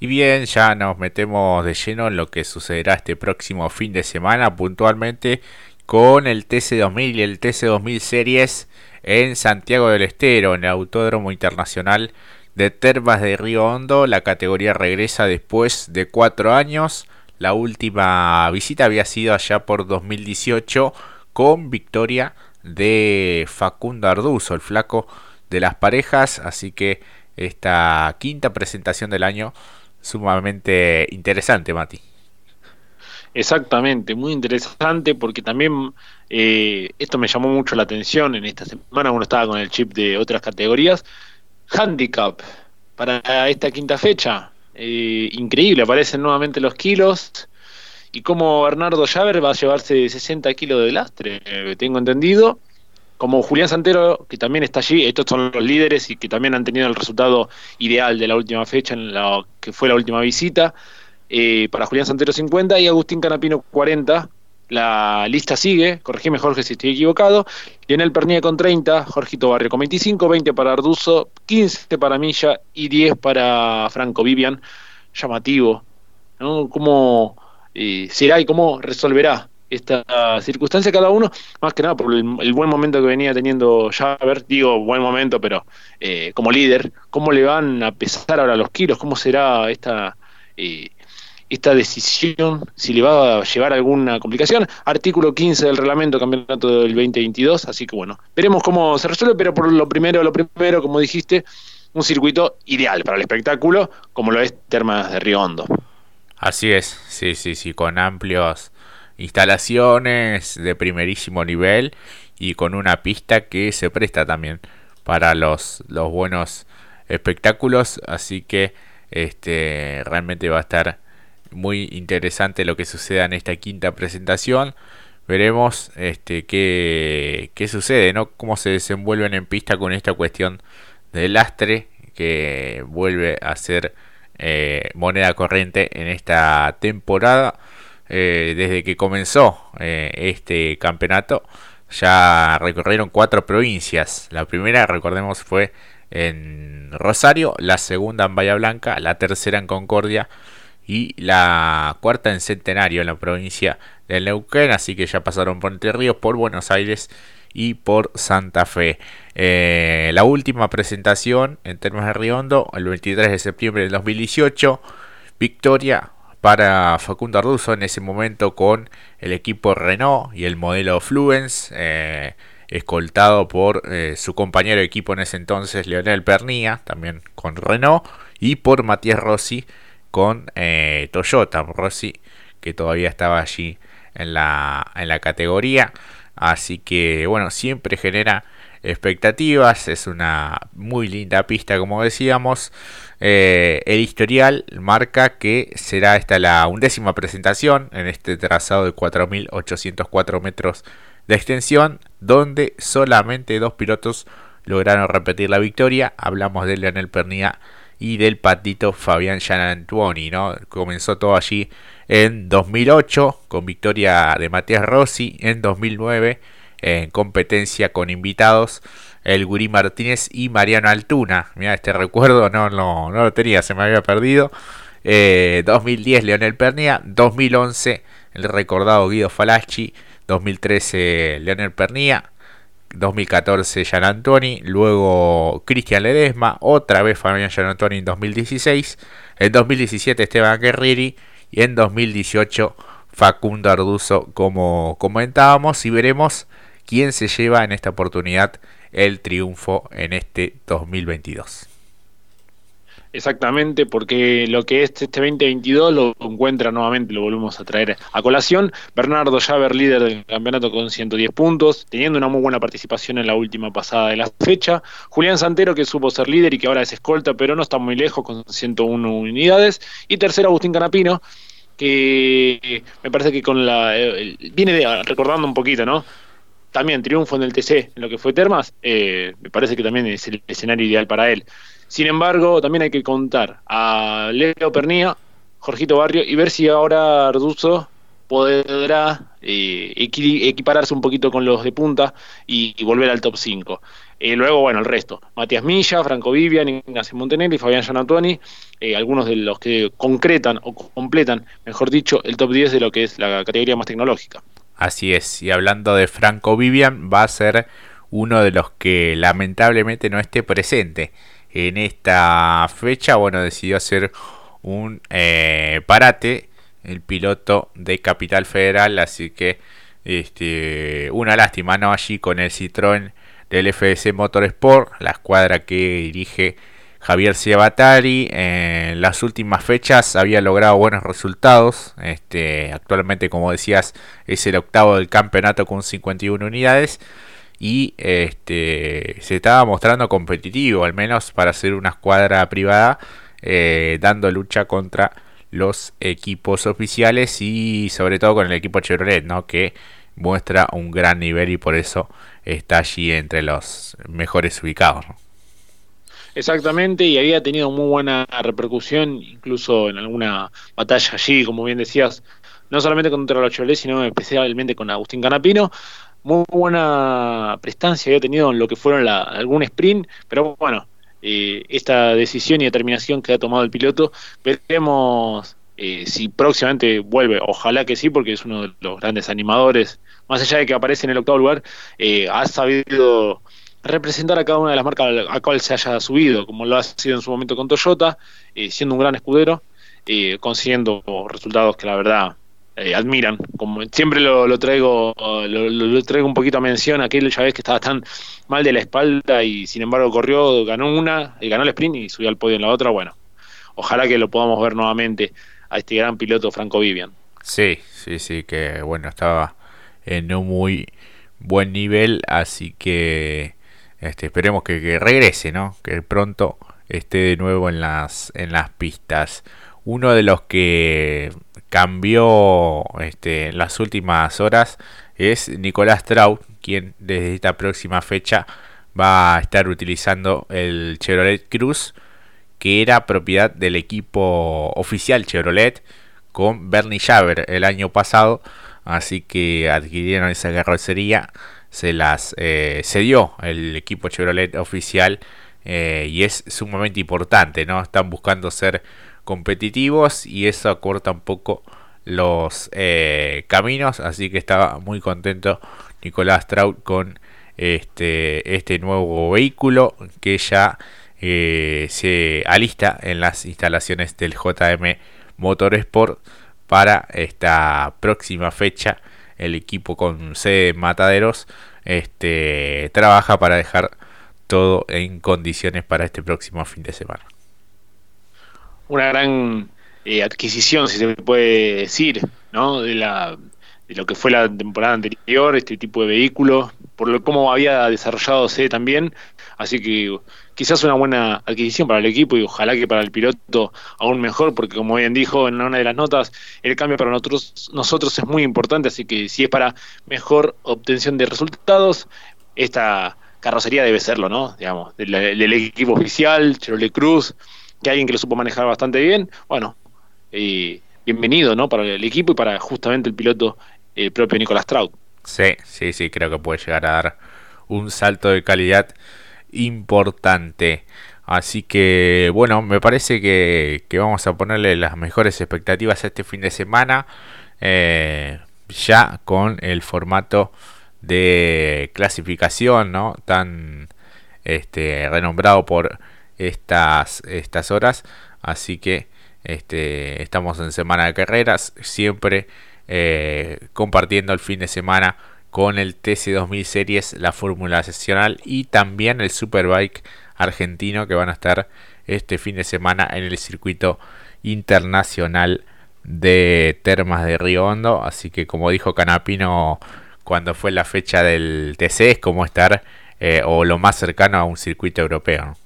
Y bien, ya nos metemos de lleno en lo que sucederá este próximo fin de semana, puntualmente con el TC2000 y el TC2000 Series en Santiago del Estero, en el Autódromo Internacional de Termas de Río Hondo. La categoría regresa después de cuatro años. La última visita había sido allá por 2018 con victoria de Facundo Arduzo, el flaco de las parejas. Así que esta quinta presentación del año sumamente interesante, Mati. Exactamente, muy interesante porque también eh, esto me llamó mucho la atención en esta semana, uno estaba con el chip de otras categorías. Handicap para esta quinta fecha, eh, increíble, aparecen nuevamente los kilos y como Bernardo Llaver va a llevarse 60 kilos de lastre, eh, tengo entendido, como Julián Santero, que también está allí, estos son los líderes y que también han tenido el resultado ideal de la última fecha, en la que fue la última visita, eh, para Julián Santero 50 y Agustín Canapino 40. La lista sigue, corregime Jorge si estoy equivocado. Lionel Pernia con 30, Jorgito Barrio con 25, 20 para Arduzo, 15 para Milla y 10 para Franco Vivian. Llamativo, ¿no? ¿Cómo eh, será y cómo resolverá esta circunstancia cada uno, más que nada por el, buen momento que venía teniendo Javer, digo buen momento, pero eh, como líder, cómo le van a pesar ahora los kilos, cómo será esta eh, esta decisión, si le va a llevar alguna complicación. Artículo 15 del reglamento campeonato del 2022, así que bueno, veremos cómo se resuelve, pero por lo primero, lo primero, como dijiste, un circuito ideal para el espectáculo, como lo es Termas de Río Hondo. Así es, sí, sí, sí, con amplios instalaciones de primerísimo nivel y con una pista que se presta también para los, los buenos espectáculos. Así que este realmente va a estar muy interesante lo que suceda en esta quinta presentación. Veremos este qué, qué sucede no cómo se desenvuelven en pista con esta cuestión del lastre que vuelve a ser eh, moneda corriente en esta temporada eh, desde que comenzó eh, este campeonato, ya recorrieron cuatro provincias. La primera, recordemos, fue en Rosario, la segunda en Bahía Blanca, la tercera en Concordia y la cuarta en Centenario, en la provincia de Neuquén. Así que ya pasaron por Entre Ríos, por Buenos Aires y por Santa Fe. Eh, la última presentación en términos de Riondo, el 23 de septiembre del 2018. Victoria para Facundo Arduzo en ese momento con el equipo Renault y el modelo Fluence, eh, escoltado por eh, su compañero de equipo en ese entonces, Leonel Pernía, también con Renault, y por Matías Rossi con eh, Toyota, Rossi que todavía estaba allí en la, en la categoría. Así que bueno, siempre genera expectativas, es una muy linda pista como decíamos. Eh, el historial marca que será esta la undécima presentación en este trazado de 4.804 metros de extensión, donde solamente dos pilotos lograron repetir la victoria. Hablamos de Leonel Pernía y del patito Fabián Gianantuoni, ¿no? Comenzó todo allí en 2008 con victoria de Matías Rossi, en 2009 en competencia con invitados el Gurí Martínez y Mariano Altuna. Mira, este recuerdo no, no, no lo tenía, se me había perdido. 2010 eh, Leonel Pernia, 2011 el recordado Guido Falacci, 2013 Leonel Pernia, 2014 Gian Antoni, luego Cristian Ledesma, otra vez Fabián Gian Antoni en 2016, en 2017 Esteban Guerrieri. Y en 2018 Facundo Arduzo como comentábamos. Y veremos quién se lleva en esta oportunidad el triunfo en este 2022. Exactamente, porque lo que es este 2022 lo encuentra nuevamente, lo volvemos a traer a colación. Bernardo Javer, líder del campeonato con 110 puntos, teniendo una muy buena participación en la última pasada de la fecha. Julián Santero, que supo ser líder y que ahora es escolta, pero no está muy lejos, con 101 unidades. Y tercero, Agustín Canapino, que me parece que con la. Eh, viene recordando un poquito, ¿no? También triunfo en el TC, en lo que fue Termas, eh, me parece que también es el escenario ideal para él. Sin embargo, también hay que contar a Leo Pernía, Jorgito Barrio, y ver si ahora Arduzo podrá eh, equipararse un poquito con los de punta y, volver al top 5. Eh, luego, bueno, el resto. Matías Milla, Franco Vivian, Ignacio Montenegro y Fabián Gianantoni, eh, algunos de los que concretan o completan, mejor dicho, el top 10 de lo que es la categoría más tecnológica. Así es, y hablando de Franco Vivian, va a ser uno de los que lamentablemente no esté presente en esta fecha. Bueno, decidió hacer un eh, parate el piloto de Capital Federal, así que este, una lástima, ¿no? Allí con el Citroën del FDC Motorsport, la escuadra que dirige Javier Ciabatari. En las últimas fechas había logrado buenos resultados. Este, actualmente, como decías, es el octavo del campeonato con 51 unidades. Y este, se estaba mostrando competitivo, al menos para ser una escuadra privada, eh, dando lucha contra los equipos oficiales y sobre todo con el equipo Chevrolet, ¿no? que muestra un gran nivel y por eso está allí entre los mejores ubicados. Exactamente, y había tenido muy buena repercusión, incluso en alguna batalla allí, como bien decías, no solamente contra los Chevrolet, sino especialmente con Agustín Canapino. Muy buena prestancia había tenido en lo que fueron la, algún sprint, pero bueno, eh, esta decisión y determinación que ha tomado el piloto. Veremos eh, si próximamente vuelve, ojalá que sí, porque es uno de los grandes animadores, más allá de que aparece en el octavo lugar, eh, ha sabido representar a cada una de las marcas a cual se haya subido, como lo ha sido en su momento con Toyota, siendo un gran escudero, consiguiendo resultados que la verdad eh, admiran. Como siempre lo, traigo lo, traigo un poquito a mención aquel ya que estaba tan mal de la espalda y sin embargo corrió, ganó una, ganó el sprint y subió al podio en la otra. Bueno, ojalá que lo podamos ver nuevamente a este gran piloto Franco Vivian. Sí, sí, sí, que bueno, estaba en un muy buen nivel, así que este, esperemos que, regrese, ¿no? Que pronto esté de nuevo en las, en las pistas. Uno de los que cambió este, en las últimas horas es Nicolás Traut, quien desde esta próxima fecha va a estar utilizando el Chevrolet Cruz, que era propiedad del equipo oficial Chevrolet con Bernie Javer el año pasado. Así que adquirieron esa carrocería, se las eh, cedió el equipo Chevrolet oficial eh, y es sumamente importante, ¿no? Están buscando ser competitivos y eso acorta un poco los eh, caminos. Así que estaba muy contento Nicolás Traut con este, este nuevo vehículo que ya eh, se alista en las instalaciones del JM Motorsport para esta próxima fecha. El equipo con sede Mataderos este, trabaja para dejar todo en condiciones para este próximo fin de semana una gran eh, adquisición, si se puede decir, ¿no? De, la, de lo que fue la temporada anterior, este tipo de vehículo, por lo cómo había desarrollado C también, así que quizás una buena adquisición para el equipo y ojalá que para el piloto aún mejor, porque como bien dijo en una de las notas, el cambio para nosotros, nosotros es muy importante, así que si es para mejor obtención de resultados, esta carrocería debe serlo, ¿no? Digamos, del, equipo oficial, Chevrolet Cruz, que alguien que lo supo manejar bastante bien, bueno, y bienvenido, ¿no? Para el equipo y para justamente el piloto eh, propio Nicolás Traut. Sí, sí, sí, creo que puede llegar a dar un salto de calidad importante. Así que, bueno, me parece que, vamos a ponerle las mejores expectativas a este fin de semana. Eh, ya con el formato de clasificación, ¿no? Tan este, renombrado por estas, estas horas. Así que este, estamos en semana de carreras, siempre eh, compartiendo el fin de semana con el TC2000 Series, la Fórmula Sesional y también el Superbike argentino que van a estar este fin de semana en el circuito internacional de Termas de Río Hondo. Así que como dijo Canapino cuando fue la fecha del TC es como estar eh, o lo más cercano a un circuito europeo.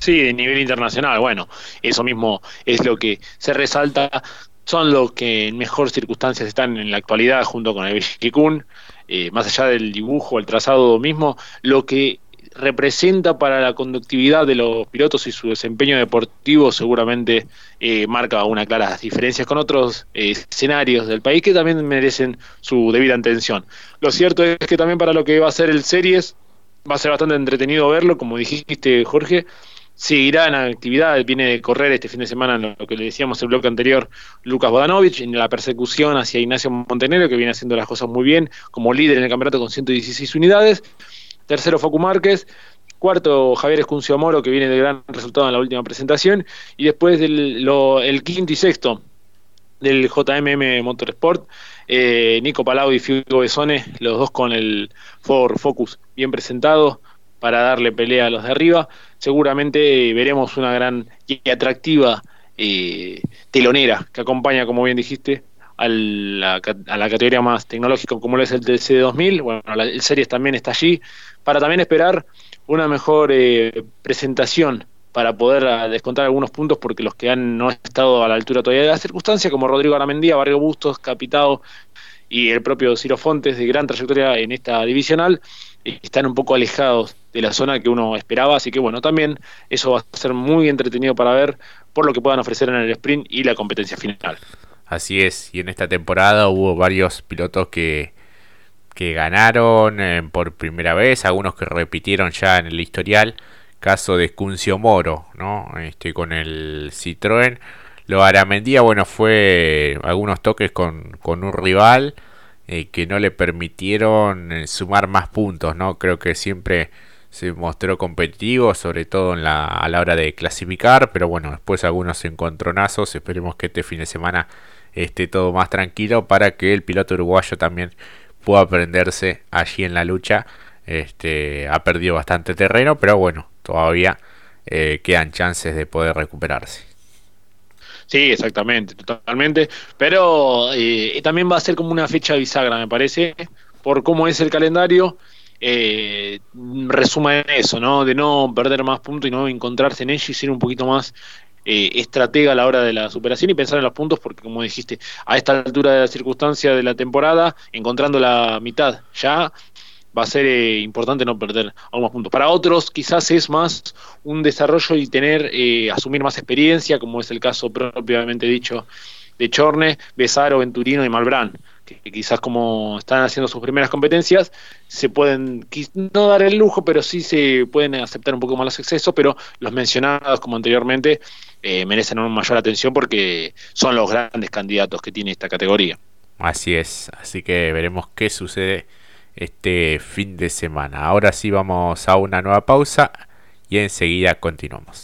Sí, de nivel internacional. Bueno, eso mismo es lo que se resalta. Son los que en mejor circunstancias están en la actualidad junto con el Kun. Eh, más allá del dibujo, el trazado mismo, lo que representa para la conductividad de los pilotos y su desempeño deportivo seguramente eh, marca una clara diferencia con otros eh, escenarios del país que también merecen su debida atención. Lo cierto es que también para lo que va a ser el Series va a ser bastante entretenido verlo, como dijiste Jorge, seguirá en actividad, viene de correr este fin de semana lo que le decíamos en el bloque anterior Lucas Bodanovich, en la persecución hacia Ignacio Montenegro, que viene haciendo las cosas muy bien, como líder en el campeonato con 116 unidades. Tercero, Focu Márquez. Cuarto, Javier Escuncio Moro, que viene de gran resultado en la última presentación. Y después el quinto y sexto del JMM Motorsport, eh, Nico Palau y Figo Besone, los dos con el Ford Focus bien presentado para darle pelea a los de arriba. Seguramente veremos una gran y atractiva eh, telonera que acompaña, como bien dijiste, a la, categoría más tecnológica como lo es el TC2000. Bueno, el Series también está allí para también esperar una mejor eh, presentación para poder ah, descontar algunos puntos porque los que han no estado a la altura todavía de la circunstancia, como Rodrigo Aramendía, Barrio Bustos, Capitao y el propio Ciro Fontes de gran trayectoria en esta divisional, están un poco alejados de la zona que uno esperaba, así que bueno, también eso va a ser muy entretenido para ver por lo que puedan ofrecer en el sprint y la competencia final. Así es, y en esta temporada hubo varios pilotos que que ganaron eh, por primera vez, algunos que repitieron ya en el historial, caso de Escuncio Moro, ¿no? Este, con el Citroën. Lo Aramendía, bueno, fue algunos toques con, con un rival eh, que no le permitieron eh, sumar más puntos, ¿no? Creo que siempre se mostró competitivo, sobre todo en la, a la hora de clasificar, pero bueno, después algunos encontronazos, esperemos que este fin de semana esté todo más tranquilo para que el piloto uruguayo también pudo aprenderse allí en la lucha. Este, ha perdido bastante terreno, pero bueno, todavía eh, quedan chances de poder recuperarse. Sí, exactamente, totalmente. Pero eh, también va a ser como una fecha bisagra, me parece, por cómo es el calendario. Eh, resuma en eso, ¿no? De no perder más puntos y no encontrarse en ello y ser un poquito más eh, estratega a la hora de la superación y pensar en los puntos, porque como dijiste, a esta altura de la circunstancia de la temporada, encontrando la mitad ya, va a ser eh, importante no perder algunos puntos. Para otros quizás es más un desarrollo y tener, eh, asumir más experiencia, como es el caso propiamente dicho de Chorne, Besaro, Venturino y Malbrán que quizás como están haciendo sus primeras competencias, se pueden no dar el lujo, pero sí se pueden aceptar un poco más los excesos, pero los mencionados como anteriormente eh, merecen una mayor atención porque son los grandes candidatos que tiene esta categoría. Así es, así que veremos qué sucede este fin de semana. Ahora sí vamos a una nueva pausa y enseguida continuamos.